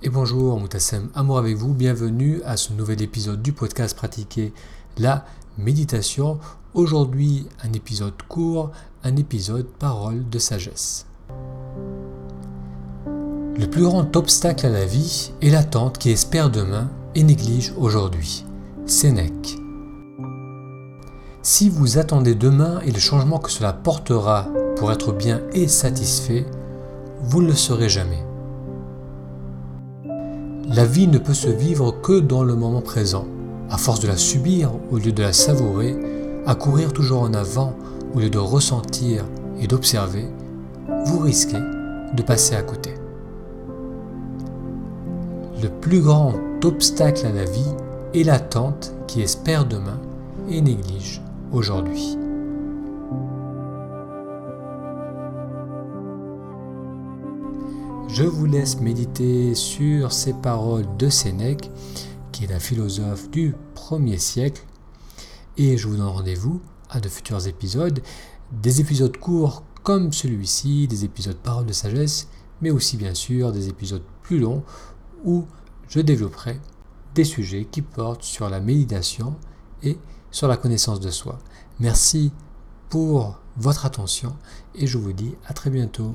Et bonjour, Moutassem Amour avec vous, bienvenue à ce nouvel épisode du podcast Pratiquer la méditation. Aujourd'hui, un épisode court, un épisode parole de sagesse. Le plus grand obstacle à la vie est l'attente qui espère demain et néglige aujourd'hui. Sénèque. Si vous attendez demain et le changement que cela portera pour être bien et satisfait, vous ne le serez jamais. La vie ne peut se vivre que dans le moment présent. À force de la subir au lieu de la savourer, à courir toujours en avant au lieu de ressentir et d'observer, vous risquez de passer à côté. Le plus grand obstacle à la vie est l'attente qui espère demain et néglige aujourd'hui. Je vous laisse méditer sur ces paroles de Sénèque, qui est un philosophe du 1er siècle, et je vous donne rendez-vous à de futurs épisodes, des épisodes courts comme celui-ci, des épisodes paroles de sagesse, mais aussi bien sûr des épisodes plus longs où je développerai des sujets qui portent sur la méditation et sur la connaissance de soi. Merci pour votre attention et je vous dis à très bientôt.